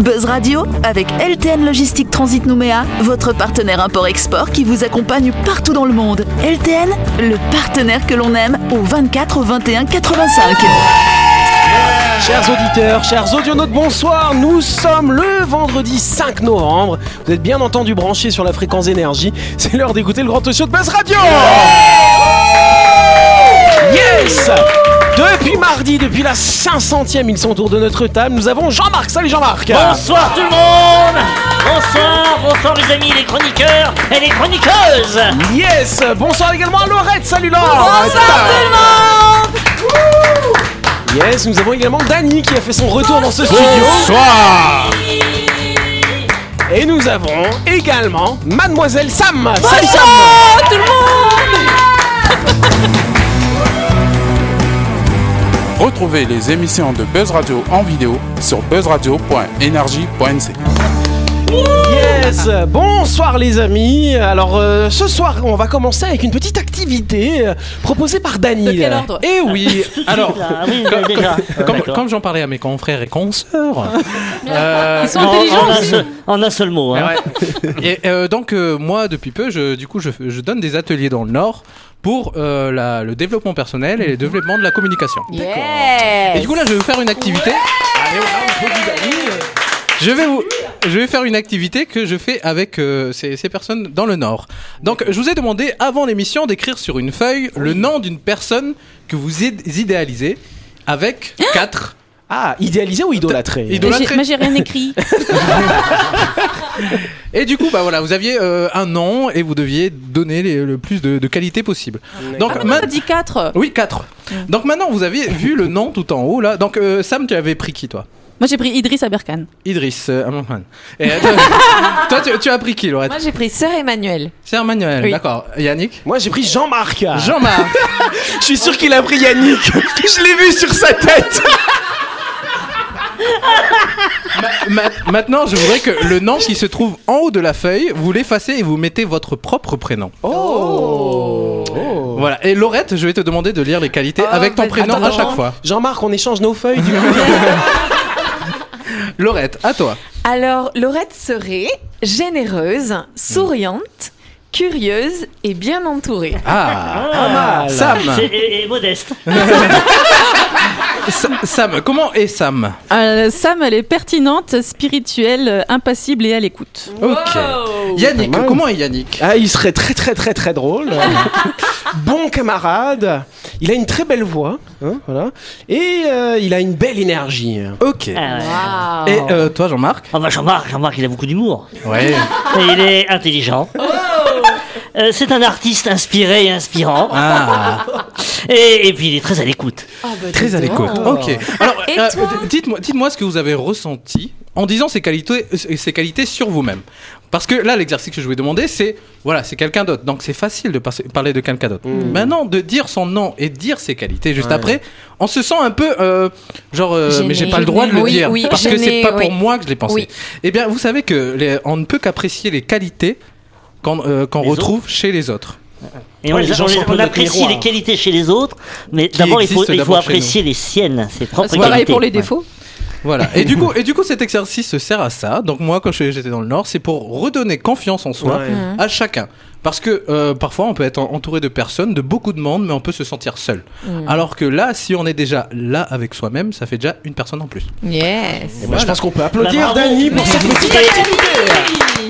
Buzz Radio avec LTN Logistique Transit Nouméa, votre partenaire import-export qui vous accompagne partout dans le monde. LTN, le partenaire que l'on aime au 24 21 85. Chers auditeurs, chers audionautes, bonsoir. Nous sommes le vendredi 5 novembre. Vous êtes bien entendu branchés sur la fréquence énergie. C'est l'heure d'écouter le grand show de Buzz Radio. Yes Depuis mardi, depuis la 500e, ils sont autour de notre table. Nous avons Jean-Marc. Salut Jean-Marc. Bonsoir tout le monde Bonsoir, bonsoir les amis, les chroniqueurs et les chroniqueuses Yes Bonsoir également à Laurette. Salut Laure. Yes, nous avons également Dany qui a fait son retour dans ce studio. Bonsoir Et nous avons également Mademoiselle Sam. Salut Sam Retrouvez les émissions de Buzz Radio en vidéo sur buzzradio.energie.nc. Yes Bonsoir les amis Alors euh, ce soir on va commencer avec une petite activité euh, proposée par Dany. De quel ordre Eh oui Alors, oui, déjà. Comme, j'en parlais à mes confrères et consoeurs. euh, Ils sont En, intelligents en un aussi. seul, en un seul mot. Hein. ouais. Et euh, donc euh, moi depuis peu, je, du coup, je, je donne des ateliers dans le Nord pour euh, la- le développement personnel et le développement de la communication. Yeah. Et du coup là, je vais vous faire une activité. Je vais vous, je vais faire une activité que je fais avec euh, ces, ces personnes dans le Nord. Donc, je vous ai demandé avant l'émission d'écrire sur une feuille le nom d'une personne que vous id- idéalisez avec quatre. Ah, idéalisé ou idolâtré Idol- Moi, j'ai- idolâtré. Moi j'ai rien écrit. Et du coup, bah voilà, vous aviez euh, un nom et vous deviez donner les- le plus de, de qualité possible. Donc, Ah, ma- on a dit 4. oui, quatre. Donc maintenant, vous avez vu le nom tout en haut là. Donc euh, Sam, tu avais pris qui toi? Moi j'ai pris Idriss Aberkan. Idriss euh. Et euh, toi, toi, tu, tu as pris qui Laurette? Moi j'ai pris Sœur Emmanuel. C'est Emmanuel, Oui. d'accord. Yannick? Moi j'ai pris Jean-Marc Jean-Marc Je suis sûr qu'il a pris Yannick Je l'ai vu sur sa tête Ma- Maintenant, je voudrais que le nom qui se trouve en haut de la feuille, vous l'effacez et vous mettez votre propre prénom. Oh, Voilà. Et Laurette, je vais te demander de lire les qualités Oh, avec ton vas-y. prénom Attends, à chaque fois. Jean-Marc, on échange nos feuilles du coup Laurette, à toi. Alors Laurette serait généreuse, souriante, curieuse et bien entourée. Ah, mal Sam. C'est- Et, et modeste. Sa- Sam, comment est Sam? Euh, Sam, elle est pertinente, spirituelle, impassible et à l'écoute. Ok. Yannick, comment est Yannick? Ah, il serait très très très très drôle. bon camarade. Il a une très belle voix. hein, voilà. Et euh, il a une belle énergie. Ok. Ah. Et euh, toi, Jean-Marc? Ah bah Jean-Marc, Jean-Marc, il a beaucoup d'humour. Ouais. Et il est intelligent. Euh, c'est un artiste inspiré et inspirant. Ah, Et, et puis il est très à l'écoute. Ah, bah, très à l'écoute. Ok. Alors, Et euh, toi dites-moi, dites-moi ce que vous avez ressenti en disant ces qualités, euh, ces qualités sur vous-même. Parce que là, l'exercice que je vais demander, c'est voilà, c'est quelqu'un d'autre. Donc c'est facile de parler de quelqu'un d'autre. Maintenant, de dire son nom et de dire ses qualités juste Ouais. après, on se sent un peu euh, genre, euh, Gêné. mais j'ai pas le droit de le Oui, dire oui, parce que c'est gêné, pas pour moi que je l'ai pensé. Oui. Eh bien, vous savez que les- on ne peut qu'apprécier les qualités qu'on euh, qu'on retrouve chez les autres. Et on, Ouais, les- les gens on les- sont on apprécie les qualités chez les autres, mais d'abord il faut, il faut apprécier les siennes, ses propres C'est pareil qualités. pour les défauts. Voilà. Et du coup, et du coup, cet exercice se sert à ça. Donc moi, quand j'étais dans le Nord, c'est pour redonner confiance en soi Ouais. À chacun. Parce que euh, parfois, on peut être en- entouré de personnes, de beaucoup de monde, mais on peut se sentir seul. Alors que là, si on est déjà là avec soi-même, ça fait déjà une personne en plus. Yes. Et ben, je pense qu'on peut applaudir Bah, bravo. Dany pour cette petite Et- activité.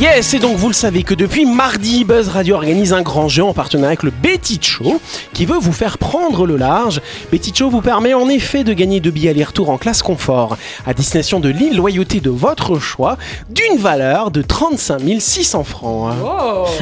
Yes, et donc vous le savez que depuis mardi, Buzz Radio organise un grand jeu en partenariat avec le Betty Show qui veut vous faire prendre le large. Betty Show vous permet en effet de gagner deux billets aller-retour en classe confort à destination de l'île loyauté de votre choix d'une valeur de 35 600 francs.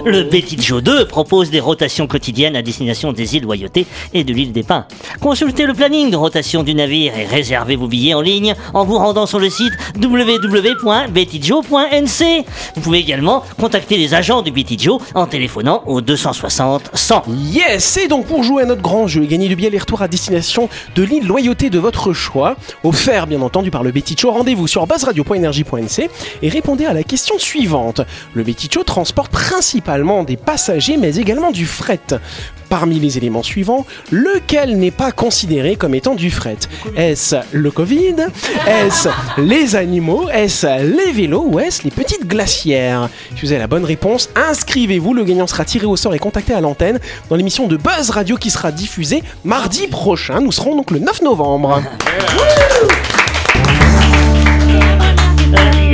Le Petit Joe 2 propose des rotations quotidiennes à destination des îles Loyauté et de l'île des Pins. Consultez le planning de rotation du navire et réservez vos billets en ligne en vous rendant sur le site www.bettyjoe.nc. Vous pouvez également les agents du BT en téléphonant au 260 100. Yes Et donc pour jouer à notre grand jeu et gagner du billet aller-retour à destination de l'île loyauté de votre choix, offert bien entendu par le Betty rendez-vous sur buzzradio.energie.nc et répondez à la question suivante. Le Betty transporte principalement des passagers mais également du fret. Parmi les éléments suivants, lequel n'est pas considéré comme étant du fret? Est-ce le Covid? Est-ce les animaux? Est-ce les vélos? Ou est-ce les petites glacières? Si vous avez la bonne réponse, inscrivez-vous. Le gagnant sera tiré au sort et contacté à l'antenne dans l'émission de Buzz Radio qui sera diffusée mardi prochain. Nous serons donc le 9 novembre.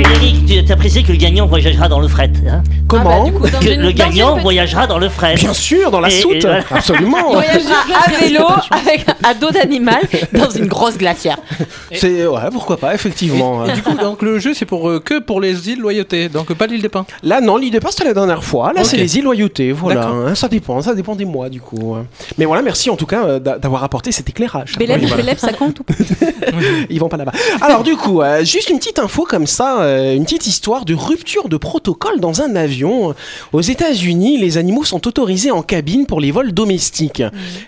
Yannick, tu as précisé que le gagnant voyagera dans le fret. hein Comment Ah bah, du coup, dans que une- le dans une gagnant petite- voyagera dans le fret. Bien sûr, dans la Et- et soute voilà. Absolument voyagera à vélo avec un dos d'animal dans une grosse glacière. C'est ouais, pourquoi pas, effectivement. Du coup, donc le jeu c'est pour euh, que pour les îles Loyauté, donc pas l'île des Pins. Là, non, l'idée pas, c'était la dernière fois. Là, Ok. c'est les îles loyautés, voilà. D'accord. Hein, ça dépend, ça dépend des mois, du coup. Mais voilà, merci en tout cas euh, d'a- d'avoir apporté cet éclairage. Bélève, Oui, voilà. Bélève, ça compte ou pas? Ils vont pas là-bas. Alors, du coup, euh, juste une petite info comme ça, euh, une petite histoire de rupture de protocole dans un avion. Aux États-Unis, les animaux sont autorisés en cabine pour les vols domestiques.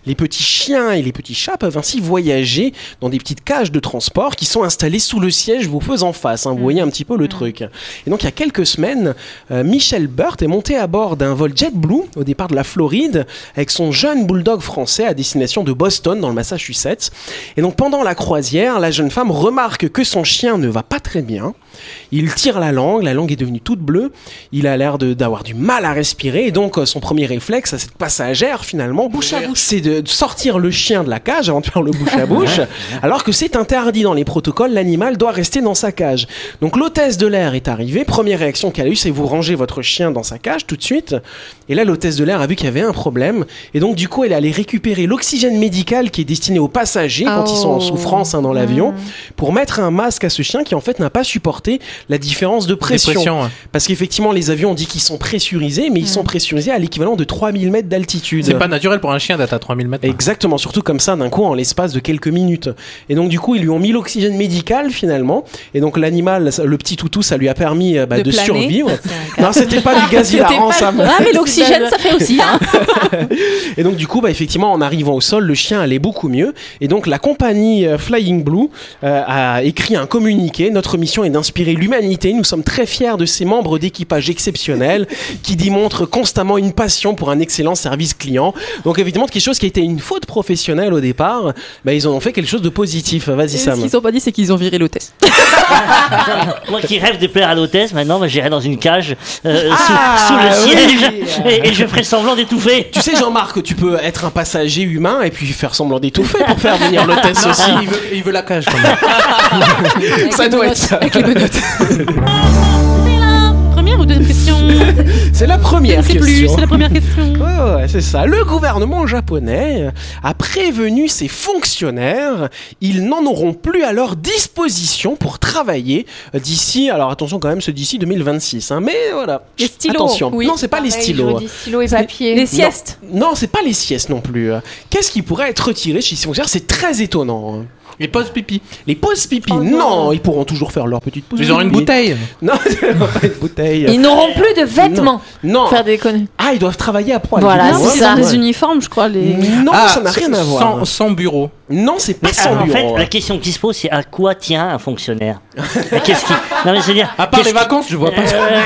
Les petits chiens et les petits chats peuvent ainsi voyager dans des petites cages de transport qui sont installées sous le siège vous faisant face. hein. vous voyez un petit peu le truc. Et donc, il y a quelques semaines, euh, Michel Burt est monté à bord d'un vol JetBlue au départ de la Floride avec son jeune bulldog français à destination de Boston dans le Massachusetts. Et donc pendant la croisière, la jeune femme remarque que son chien ne va pas très bien. Il tire la langue, la langue est devenue toute bleue. Il a l'air d'avoir du mal à respirer. Et donc euh, son premier réflexe à cette passagère finalement, c'est de sortir le chien de la cage avant de faire le bouche à bouche. alors que c'est interdit dans les protocoles, l'animal doit rester dans sa cage. Donc l'hôtesse de l'air est arrivée. Première réaction qu'elle a eue, c'est vous rangez votre chien dans sa cage tout de suite. Et là, l'hôtesse de l'air a vu qu'il y avait un problème. Et donc, du coup, elle est allée récupérer l'oxygène médical qui est destiné aux passagers quand ils sont en Oh. souffrance hein, dans l'avion pour mettre un masque à ce chien qui, en fait, n'a pas supporté la différence de pression. Ouais. Parce qu'effectivement, les avions, on dit qu'ils sont pressurisés, mais ils sont pressurisés à l'équivalent de 3000 mètres d'altitude. C'est pas naturel pour un chien d'être à 3000 mètres. Exactement, surtout comme ça d'un coup en l'espace de quelques minutes. Et donc du coup ils lui ont mis l'oxygène médical finalement. Et donc l'animal, le petit toutou, ça lui a permis euh, bah, De survivre. Non, c'était pas du gaz hilarant, ça. Ah, mais l'oxygène, ça fait aussi. Hein. Et donc du coup, bah, effectivement, en arrivant au sol, le chien allait beaucoup mieux. Et donc la compagnie euh, Flying Blue euh, a écrit un communiqué. Notre mission est d'inspirer l'humanité. Nous sommes très fiers de ces membres d'équipage exceptionnels qui démontrent constamment une passion pour un excellent service client. Donc évidemment, quelque chose qui a été une faute professionnelle au départ, bah, ils en ont fait quelque chose de positif. Vas-y Et Ce Sam. qu'ils ont pas dit, c'est qu'ils ont viré l'hôtesse. Moi qui rêve de plaire à l'hôtesse, maintenant bah, j'irai dans une cage euh, Ah, sous, sous le oui. siège et, et je ferai semblant d'étouffer. Tu sais Jean-Marc, tu peux être un passager humain et puis faire semblant d'étouffer pour faire venir l'hôtesse aussi. il, veut, il veut la cage quand même. Ça doit être ça. C'est la première ou deuxième question C'est la première sais plus, question. c'est la première question. Ouais, c'est ça. Le gouvernement japonais a prévenu ses fonctionnaires, ils n'en auront plus à leur disposition pour travailler d'ici, alors attention quand même, c'est d'ici 2026, hein, mais voilà. Les stylos, Attention. oui. Non, c'est pas les stylos. je dis stylo et papier. Les siestes. Non, c'est pas les siestes non plus. Qu'est-ce qui pourrait être retiré chez ces fonctionnaires? C'est très étonnant. Il pose pipi. Les pauses pipi, Oh non. non. ils pourront toujours faire leur petite pause. Ils auront une bouteille. Non, pas une bouteille. Ils n'auront plus de vêtements. Non. Faire des conneries. Ah, ils doivent travailler à poil. Voilà, Non, hein. ils ont ça. des uniformes, je crois. Les... Non, Ah, ça n'a rien à voir. Sans, sans bureau. Non, c'est pas Mais, sans en bureau. fait, la question qui se pose, c'est à quoi tient un fonctionnaire Qu'est-ce qui Non mais c'est dire. À part les qui- vacances, je vois pas. Euh,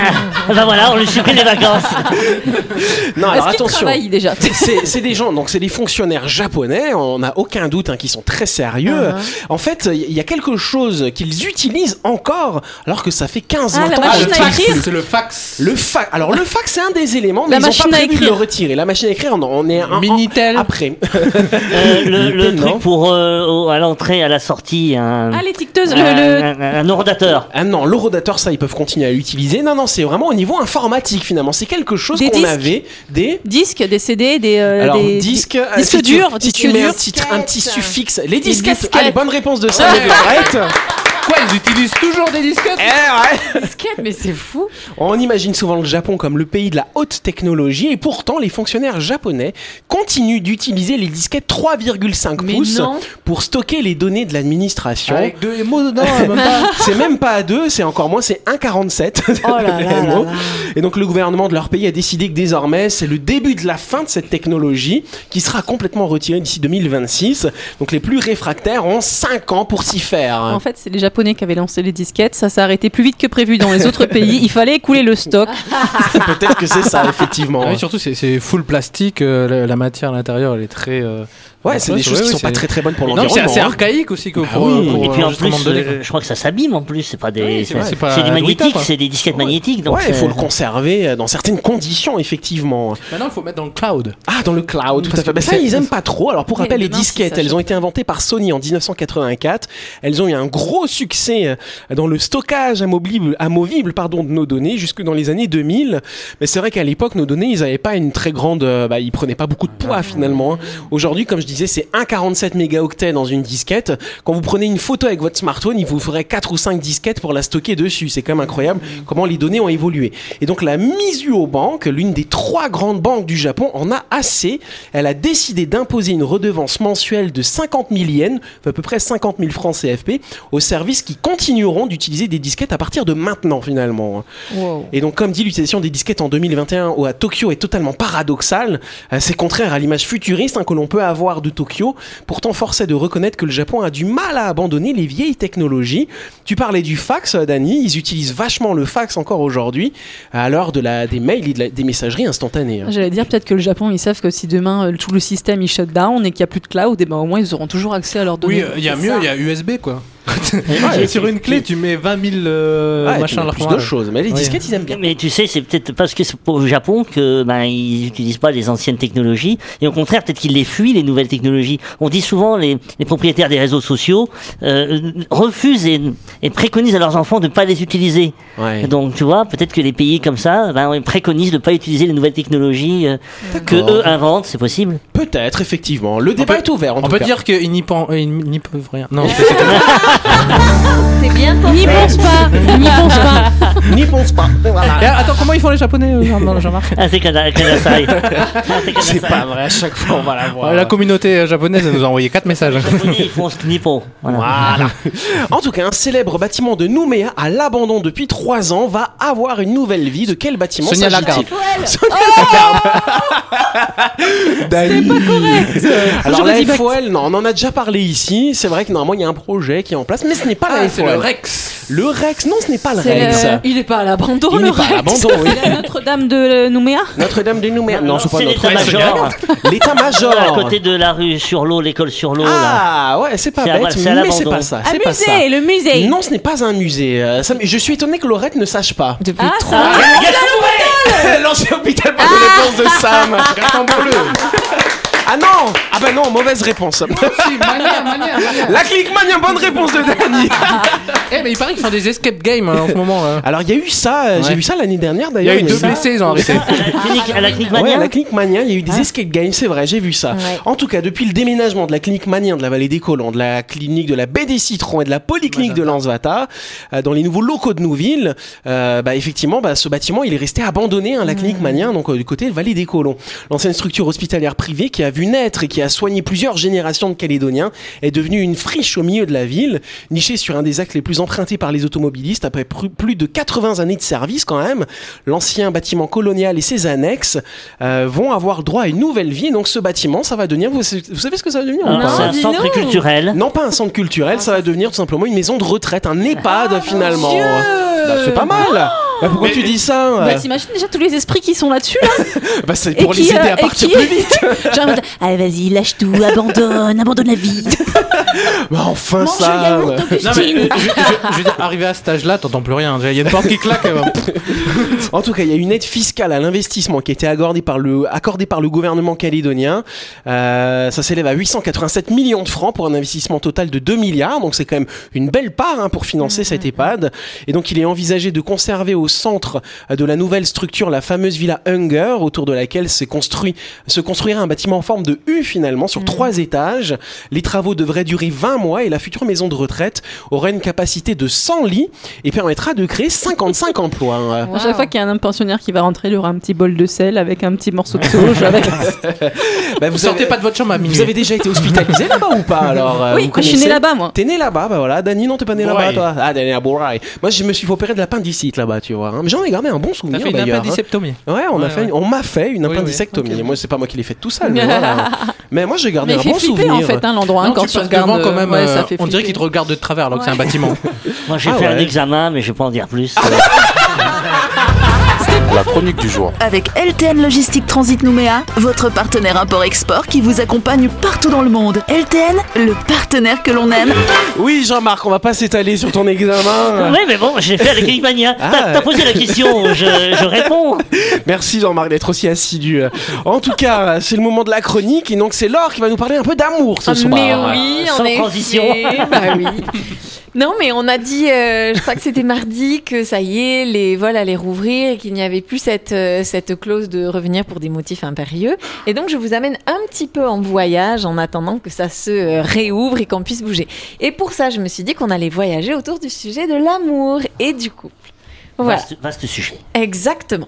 bah voilà, on lui supprime les vacances. Non, alors Est-ce qu'ils attention. travaillent déjà C'est c'est des gens, donc c'est des fonctionnaires japonais, on n'a aucun doute hein, qui sont très sérieux. En fait, il y a quelque chose qu'ils utilisent encore, alors que ça fait 15 Ah, 20 la ans machine qu'ils à l'utilisent écrire. C'est le fax. Le fax. Alors le fax, c'est un des éléments, mais La ils n'ont machine pas à prévu de écrire. le retirer. La machine à écrire, on, on est un, Minitel. après. Euh, le le truc pour euh, au- à l'entrée, à la sortie, un, Ah, les ticteuses, un, le, le- un- un horodateur. Ah non, l'horodateur, ça, ils peuvent continuer à l'utiliser. Non, non, c'est vraiment au niveau informatique finalement. C'est quelque chose Des qu'on disques. avait des. disques, des CD, des. euh, Alors, des disque, des- euh, disques si durs, si disques tu mets un durs. petit, un petit suffixe, les disquettes. disquettes. Allez, bonne réponse de ça, Marguerite. Quoi, ils utilisent toujours des disquettes Eh ouais Disquette, mais c'est fou. On imagine souvent le Japon comme le pays de la haute technologie et pourtant les fonctionnaires japonais continuent d'utiliser les disquettes 3,5 Mais pouces non. pour stocker les données de l'administration. Avec deux mots dedans, même pas. C'est même pas à 2, c'est encore moins, c'est 1,47. Oh là là là MO. là. Et donc le gouvernement de leur pays a décidé que désormais c'est le début de la fin de cette technologie qui sera complètement retirée d'ici 2026. Donc les plus réfractaires ont 5 ans pour s'y faire. En fait, c'est les Japonais qui avaient lancé les disquettes. Ça s'est arrêté plus vite que prévu dans les autres pays. Il fallait écouler le stock. Peut-être que c'est ça effectivement. Ah oui, surtout, c'est- c'est full plastique. euh, la, la matière à l'intérieur, elle est très. euh, Ouais, c'est des choses qui sont pas c'est- très très bonnes pour Non, c'est l'environnement. assez hein. archaïque aussi que Bah pour, oui. pour Et puis en plus, euh, je crois que ça s'abîme en plus. C'est pas des, Oui, c'est c'est c'est c'est du magnétique, c'est des disquettes magnétiques. Donc ouais, il faut c'est- le conserver euh, dans certaines conditions, effectivement. Maintenant, il faut mettre dans le cloud. Ah, dans le cloud, tout Parce à fait. Ben, ça, c'est- ils aiment pas trop. Alors, pour rappel, les disquettes, elles ont été inventées par Sony en 1984. Elles ont eu un gros succès euh, dans le stockage amovible, amovible pardon, de nos données jusque dans les années 2000. Mais c'est vrai qu'à l'époque, nos données, ils avaient pas une très grande, euh, bah, ils prenaient pas beaucoup de poids finalement. hein. Aujourd'hui, comme je disais, c'est 1,47 mégaoctets dans une disquette. Quand vous prenez une photo avec votre smartphone, il vous faudrait 4 ou 5 disquettes pour la stocker dessus. C'est quand même incroyable comment les données ont évolué. Et donc la Mizuho Bank, l'une des trois grandes banques du Japon, en a assez. Elle a décidé d'imposer une redevance mensuelle de 50 000 yens, à peu près 50 000 francs CFP, aux services qui continueront d'utiliser des disquettes à partir de maintenant finalement. Et donc, comme dit, l'utilisation des disquettes en 2021 ou à Tokyo est totalement paradoxale. Euh, C'est contraire à l'image futuriste hein, que l'on peut avoir de Tokyo. Pourtant, force est de reconnaître que le Japon a du mal à abandonner les vieilles technologies. Tu parlais du fax, euh, Dani. Ils utilisent vachement le fax encore aujourd'hui, à l'heure de la, des mails et de la- des messageries instantanées. hein. J'allais dire peut-être que le Japon, ils savent que si demain euh, tout le système il shut down et qu'il n'y a plus de cloud, et ben au moins ils auront toujours accès à leurs Oui, données. euh, il y a mieux, il y a USB quoi. Ouais, sur une clé, tu mets 20 000 euh, Ouais, tu machin mets là plus de choses. Mais les disquettes, ils aiment bien. Mais tu sais, c'est peut-être parce que c'est au Japon que ben ils n'utilisent pas les anciennes technologies et au contraire peut-être qu'ils les fuient les nouvelles technologies. On dit souvent les, les propriétaires des réseaux sociaux euh, refusent et, et préconisent à leurs enfants de ne pas les utiliser. Ouais. Donc tu vois, peut-être que les pays comme ça ben, ils préconisent de ne pas utiliser les nouvelles technologies euh, que eux inventent, c'est possible. Peut-être, effectivement. Le débat peut- est ouvert. En On tout peut cas. dire qu'ils n'y pen- euh, ils n'y peuvent rien. Non, c'est- bien pour N'y pense pas, n'y pense pas. N'y pense pas. Voilà. Attends, comment ils font les japonais, euh, Jean- Jean-Marc Ah c'est Kana- Kanasai. Ah, c'est pas vrai. À chaque fois, on va la voir. Ouais, La communauté euh, japonaise elle nous a envoyé 4 messages. Les Japonais, ils font ce Knippon. Voilà. Voilà. En tout cas, un célèbre bâtiment de Nouméa à l'abandon depuis trois ans va avoir une nouvelle vie. De quel bâtiment Sonia s'agit-il Lagarde. Sonia Lagarde. Correct. Alors la FOL, non, on en a déjà parlé ici. C'est vrai que normalement il y a un projet qui est en place, mais ce n'est pas la Ah, c'est le Rex. Le Rex, non, ce n'est pas le Rex. le- Il est pas à l'abandon, Il le n'est pas à Rex. l'abandon, oui. La Notre-Dame de euh, Nouméa Notre-Dame de Nouméa. Non, c'est pas notre l'état-major. L'état-major. À côté de la rue sur l'eau, l'école sur l'eau. Ah, ouais, c'est pas bête, mais c'est pas ça. Un C'est pas ça. musée, le musée. Non, ce n'est pas un musée. Euh, ça- je suis étonné que Laurette ne sache pas. Depuis Ah, ça L'ancien hôpital par de réponse de Sam. Ah non Ah bah non, mauvaise réponse. La clique mania, bonne réponse de Dani. Eh, mais il paraît qu'ils font des escape games hein, en ce moment. là. Alors il y a eu ça, euh, j'ai Ouais. vu ça l'année dernière Il y a d'ailleurs. eu deux blessés, ils ont arrêté. À la clinique, à la clinique Ouais, Mania à la clinique Mania, il y a eu des escape games, c'est vrai, j'ai vu ça. Ouais. En tout cas, depuis le déménagement de la clinique Mania de la vallée des Colons, de la clinique de la baie des Citrons et de la polyclinique de Lansvata, euh, dans les nouveaux locaux de Nouville, euh, bah, effectivement, bah, ce bâtiment, il est resté abandonné, hein, la clinique Mania, donc euh, du côté de vallée des Colons. L'ancienne structure hospitalière privée qui a vu naître et qui a soigné plusieurs générations de Calédoniens est devenue une friche au milieu de la ville, nichée sur un des axes les plus empruntés par les automobilistes après pr- plus de 80 années de service quand même. L'ancien bâtiment colonial et ses annexes euh, vont avoir droit à une nouvelle vie. Donc ce bâtiment, ça va devenir, vous, vous savez ce que ça va devenir C'est un centre culturel. non, pas un centre culturel, ça va devenir tout simplement une maison de retraite, un EHPAD finalement. Bah, c'est pas mal. Bah, pourquoi tu dis ça euh Bah, t'imagines déjà tous les esprits qui sont là-dessus, là Bah, c'est et pour qui, les aider euh, à partir qui- plus vite. Genre, allez, vas-y, lâche tout, abandonne, abandonne la vie. Bah, enfin Mange le ça. yaourt, ouais. Non, mais, Augustine. euh, je, je- je veux dire, arrivé à cet âge-là, t'entends plus rien. Il y a une porte qui claque. euh, En tout cas, il y a une aide fiscale à l'investissement qui a été accordée par le, accordée par le gouvernement calédonien. Euh, ça s'élève à 887 millions de francs pour un investissement total de 2 milliards. Donc c'est quand même une belle part hein, pour financer cet EHPAD. Et donc il est envisagé de conserver au centre de la nouvelle structure, la fameuse villa Hunger, autour de laquelle s'est construit, se construira un bâtiment en forme de U finalement, sur trois étages. Les travaux devraient durer 20 mois et la future maison de retraite aura une capacité de 100 lits et permettra de créer 55 emplois. À chaque fois qu'il y a un pensionnaire qui va rentrer, il aura un petit bol de sel avec un petit morceau de sauge. avec... bah, Vous sortez pas de votre chambre à minuit. Vous avez déjà été hospitalisé là-bas ou pas alors euh, Oui, je suis née là-bas, moi. T'es né là-bas, bah voilà. Dani, non, t'es pas né là-bas, toi. Ah, Dani à Bourail. Moi, je me suis fait opérer de l'appendicite là-bas, tu vois. Hein. Mais j'en ai gardé un bon T'as souvenir fait une hein. Ouais, on, a Ouais, fait, ouais. on m'a fait une Oui, oui. appendicectomie. Ok. Moi, c'est pas moi qui l'ai fait tout seul. Mais, voilà. mais moi, j'ai gardé Mais un bon flipper souvenir. en fait hein, l'endroit hein, Non, quand tu regardes. devant quand même. ouais, euh, ça fait on dirait qu'il te regarde de travers alors que c'est un bâtiment. Moi, j'ai Ah fait un examen, mais je vais pas en dire plus. La chronique du jour. Avec LTN Logistique Transit Nouméa, votre partenaire import-export qui vous accompagne partout dans le monde. LTN, le partenaire que l'on aime. Oui, Jean-Marc, on va pas s'étaler sur ton examen. Oui, mais bon, j'ai fait avec Elimania. Ah. T'as t'as posé la question, je, je réponds. Merci Jean-Marc d'être aussi assidu. En tout cas, c'est le moment de la chronique et donc c'est Laure qui va nous parler un peu d'amour ce soir. Mais oui, Sans en effet. transition. Bah oui. Non, mais on a dit, euh, je crois que c'était mardi, que ça y est, les vols allaient rouvrir et qu'il n'y avait plus cette, euh, cette clause de revenir pour des motifs impérieux. Et donc, je vous amène un petit peu en voyage en attendant que ça se euh, réouvre et qu'on puisse bouger. Et pour ça, je me suis dit qu'on allait voyager autour du sujet de l'amour et du couple. Voilà. Vaste, vaste sujet. Exactement.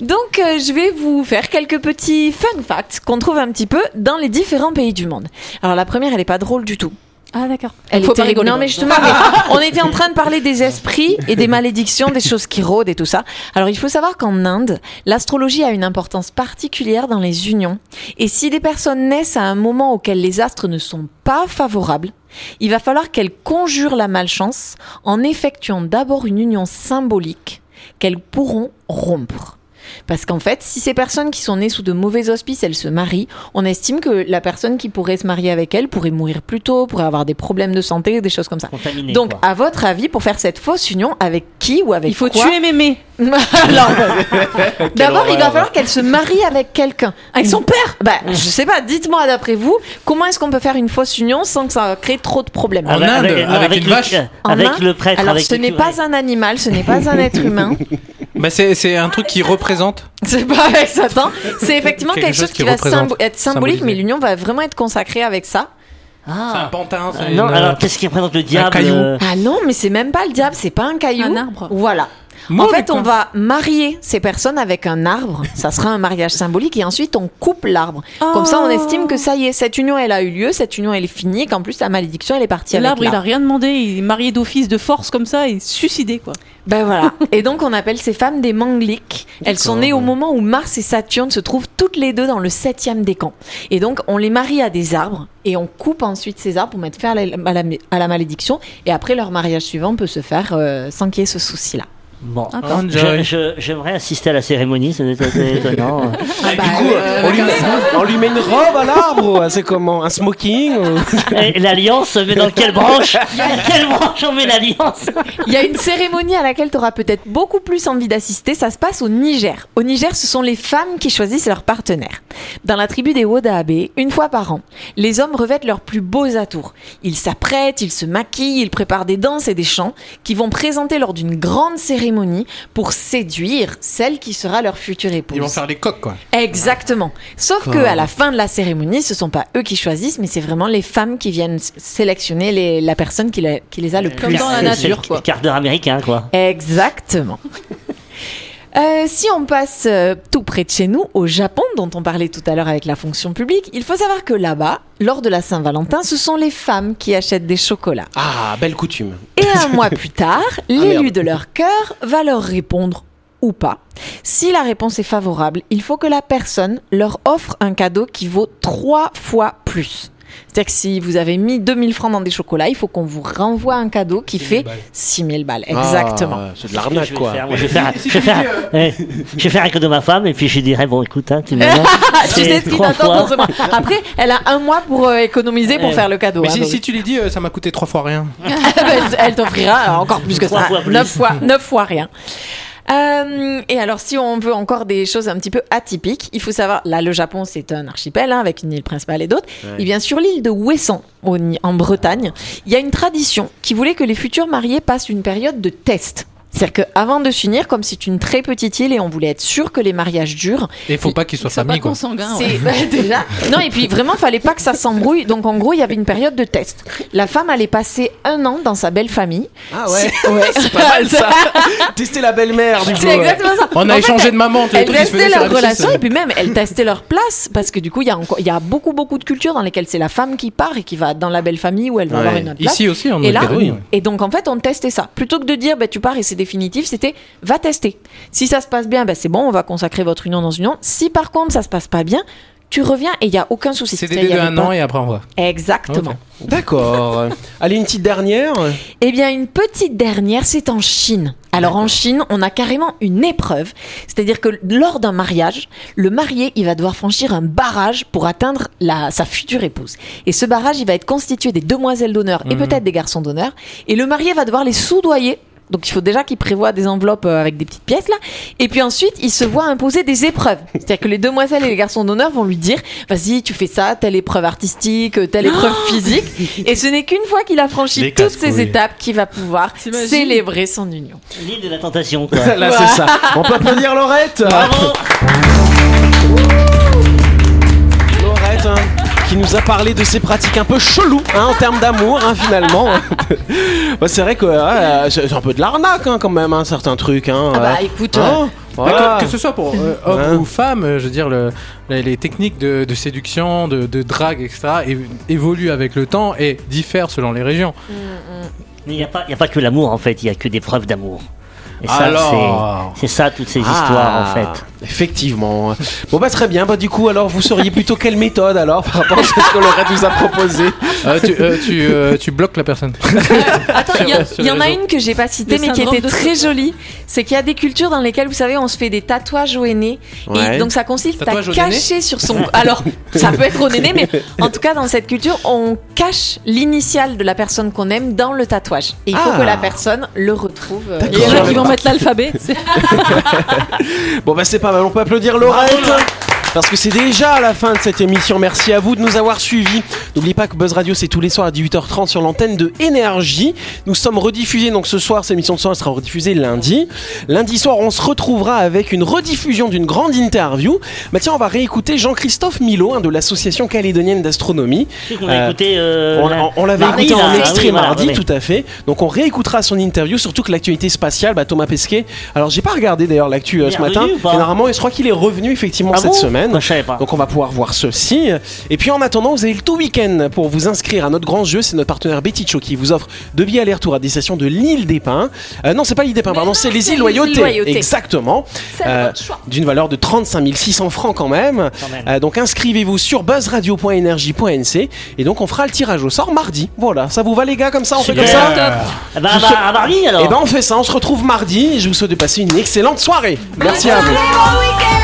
Donc, euh, je vais vous faire quelques petits fun facts qu'on trouve un petit peu dans les différents pays du monde. Alors, la première, elle est pas drôle du tout. Ah d'accord. Elle Faut était- pas rigoler. Non, mais justement, mais on était en train de parler des esprits et des malédictions, des choses qui rôdent et tout ça. Alors, il faut savoir qu'en Inde, l'astrologie a une importance particulière dans les unions. Et si des personnes naissent à un moment auquel les astres ne sont pas favorables, il va falloir qu'elles conjurent la malchance en effectuant d'abord une union symbolique qu'elles pourront rompre. Parce qu'en fait, si ces personnes qui sont nées sous de mauvais auspices, elles se marient, on estime que la personne qui pourrait se marier avec elles pourrait mourir plus tôt, pourrait avoir des problèmes de santé, des choses comme ça. Contaminé. Donc, quoi. à votre avis, pour faire cette fausse union, avec qui ou avec Il faut quoi tuer mémé. Alors, D'abord, il va falloir qu'elle se marie avec quelqu'un. Avec son père Bah, je sais pas, dites-moi d'après vous, comment est-ce qu'on peut faire une fausse union sans que ça crée trop de problèmes En Inde, avec une le, vache. En Avec Inde le prêtre. Alors, avec ce n'est pas un animal, ce n'est pas un être humain. Bah, c'est c'est un truc qui représente. C'est pas avec Satan. C'est effectivement Quelque quelque, chose chose qui qui, va symbo- être symbolique, mais l'union va vraiment être consacrée avec ça. C'est un Ah. pantin. c'est non, une- alors qu'est-ce qui représente le diable caillou. euh, Ah non, mais c'est même pas le diable, c'est pas un caillou. Un arbre. Voilà. Moi, en fait, on va marier ces personnes avec un arbre. Ça sera un mariage symbolique et ensuite on coupe l'arbre. Comme ça, on Oh. estime que ça y est, cette union elle a eu lieu, cette union elle est finie, et qu'en plus la malédiction elle est partie avec L'arbre, il a rien demandé. Il est marié d'office de force comme ça et suicidé quoi. Ben voilà. Et donc on appelle ces femmes des mangliques. Elles sont nées au moment où Mars et Saturne se trouvent toutes les deux dans le septième décan. Et donc on les marie à des arbres et on coupe ensuite ces arbres pour mettre fin à la, à la- à la malédiction. Et après leur mariage suivant peut se faire euh, sans qu'il y ait ce souci-là. Bon, j'aimerais assister à la cérémonie, c'est étonnant. Ah bah, Du coup, on, lui, on lui met une robe à l'arbre, c'est comment Un smoking ou- l'alliance, mais dans quelle branche Quelle branche on met l'alliance Il y a une cérémonie à laquelle tu auras peut-être beaucoup plus envie d'assister. Ça se passe au Niger. Au Niger, ce sont les femmes qui choisissent leur partenaire. Dans la tribu des Wodaabe, une fois par an, les hommes revêtent leurs plus beaux atours. Ils s'apprêtent, ils se maquillent, ils préparent des danses et des chants qui vont présenter lors d'une grande cérémonie pour séduire celle qui sera leur future épouse. Ils vont faire les coques, quoi. Exactement. Sauf que à la fin de la cérémonie, ce sont pas eux qui choisissent, mais c'est vraiment les femmes qui viennent sélectionner les- la personne qui, la- qui les a le Comme plus dans la nature, c'est quoi. d'heure américain, quoi. Exactement. Euh, si on passe euh, tout près de chez nous, au Japon, dont on parlait tout à l'heure avec la fonction publique, il faut savoir que là-bas, lors de la Saint-Valentin, ce sont les femmes qui achètent des chocolats. Ah, belle coutume. Et un mois plus tard, merde. l'élu de leur cœur va leur répondre ou pas. Si la réponse est favorable, il faut que la personne leur offre un cadeau qui vaut trois fois plus. C'est-à-dire que si vous avez mis 2000 francs dans des chocolats, il faut qu'on vous renvoie un cadeau qui fait 6000 balles. Exactement. Ah, c'est de Je l'arnaque, vais quoi. je vais faire, je vais faire, ouais, je vais faire un cadeau à ma femme et puis je lui dirai bon écoute hein, tu me Ah, tu sais ce qui t'attend dans ce mois. Après, elle a un mois pour euh, économiser pour Eh, faire le cadeau. Mais hein, si, donc. si tu lui dis, euh, ça m'a coûté trois fois rien. elle t'offrira encore plus que Trois ça. fois plus. Neuf fois, neuf fois rien. Euh, et alors, si on veut encore des choses un petit peu atypiques, il faut savoir, là, le Japon, c'est un archipel hein, avec une île principale et d'autres. Et bien sur l'île de Ouessant, au- en Bretagne, il y a une tradition qui voulait que les futurs mariés passent une période de test. C'est-à-dire qu'avant de s'unir, comme c'est une très petite île et on voulait être sûr que les mariages durent, Et il faut pas qu'ils soient sont pas consanguins. ouais. bah, déjà. Non, et puis vraiment, fallait pas que ça s'embrouille. Donc en gros, il y avait une période de test. La femme allait passer un an dans sa belle famille. Ah ouais, Ouais. c'est pas mal ça. Tester la belle-mère du coup. C'est ouais. exactement ça. On a En fait, échangé de maman, Elles testaient leur M6, relation et puis même elles testaient leur place parce que du coup il y a encore il y a beaucoup beaucoup de cultures dans lesquelles c'est la femme qui part et qui va dans la belle famille où elle va Ouais. avoir une autre place. Ici aussi, on Et a là, et donc en fait, on testait ça. Plutôt que de dire, bah, tu pars et c'est définitif, c'était va tester. Si ça se passe bien, bah, c'est bon, on va consacrer votre union dans une union. Si par contre ça se passe pas bien, tu reviens et il y a aucun souci. C'est des de un an et après on voit. Exactement. D'accord. Allez, une petite dernière. Eh bien, une petite dernière, c'est en Chine. Alors en Chine, on a carrément une épreuve, c'est-à-dire que lors d'un mariage, le marié, il va devoir franchir un barrage pour atteindre la, sa future épouse. Et ce barrage, il va être constitué des demoiselles d'honneur et peut-être des garçons d'honneur. Et le marié va devoir les soudoyer. Donc il faut déjà qu'il prévoit des enveloppes euh, avec des petites pièces là. Et puis ensuite, il se voit imposer des épreuves. C'est-à-dire que les demoiselles et les garçons d'honneur vont lui dire, vas-y, tu fais ça, telle épreuve artistique, euh, telle épreuve physique. Et ce n'est qu'une fois qu'il a franchi Les toutes ces étapes qu'il va pouvoir célébrer son union. L'île de la tentation, quoi. Là, c'est ça. On peut applaudir Laurette. Bravo Laurette, hein, qui nous a parlé de ses pratiques un peu cheloues hein, en termes d'amour, hein, finalement. Bah, c'est vrai que c'est un peu de l'arnaque hein, quand même, hein, certains trucs. Hein, Ah bah écoute, Hein, Mais voilà. Que, que ce soit pour euh, homme Hein. ou femme, euh, je veux dire, le- les, les techniques de, de séduction, de, de drague, etc., évoluent avec le temps et diffèrent selon les régions. Mais il n'y a, pas- y a pas que l'amour, en fait, il y a que des preuves d'amour. Et ça, Alors c'est- c'est ça, toutes ces Ah, histoires, en fait. Effectivement. Bon bah très bien. Bah du coup alors vous seriez plutôt quelle méthode alors par rapport à ce que Laurette nous a proposé Euh, tu, euh, tu, euh, tu bloques la personne. Attends, il y, en a une que j'ai pas citée, mais qui était très jolie. C'est qu'il y a des cultures dans lesquelles, vous savez, on se fait des tatouages au nez. Ouais. Et donc ça consiste à Tatouage néné cacher sur son. Alors, ça peut être au néné, mais en tout cas, dans cette culture, on cache l'initiale de la personne qu'on aime dans le tatouage. Et il faut Ah. que la personne le retrouve. Il y en a qui vont mettre l'alphabet. Bon bah c'est pas On peut applaudir Laurette. Parce que c'est déjà la fin de cette émission. Merci à vous de nous avoir suivis. N'oubliez pas que Buzz Radio, c'est tous les soirs à 18h30 sur l'antenne de Énergie. Nous sommes rediffusés, donc ce soir, cette émission de soir elle sera rediffusée lundi. Lundi soir, on se retrouvera avec une rediffusion d'une grande interview. Bah tiens, on va réécouter Jean-Christophe Milo hein, de l'association calédonienne d'astronomie. Euh, écouté. euh, On, la- on- on l'avait mardi, écouté là. en Ah extrait oui, voilà, mardi, tout à fait. Donc on réécoutera son interview, surtout que l'actualité spatiale, bah, Thomas Pesquet. Alors j'ai pas regardé d'ailleurs l'actu euh, ce matin. normalement, je crois qu'il est revenu effectivement Ah cette bon? semaine. Moi, je savais pas. Donc on va pouvoir voir ceci. Et puis en attendant, vous avez le tout week-end pour vous inscrire à notre grand jeu. C'est notre partenaire Betty Cho qui vous offre deux billets aller-retour à destination de l'île des Pins. Euh, non, c'est pas l'île des Pins, Mais pardon, c'est les îles les Loyauté. Exactement. C'est Euh. D'une valeur de 35 600 francs quand même. Quand même. Euh, donc inscrivez-vous sur buzzradio.energie.nc et donc on fera le tirage au sort mardi. Voilà, ça vous va les gars comme ça On fait comme ça bah, bah, sais- à mardi, alors. et ben on fait ça, on se retrouve mardi et je vous souhaite de passer une excellente soirée. Merci à vous.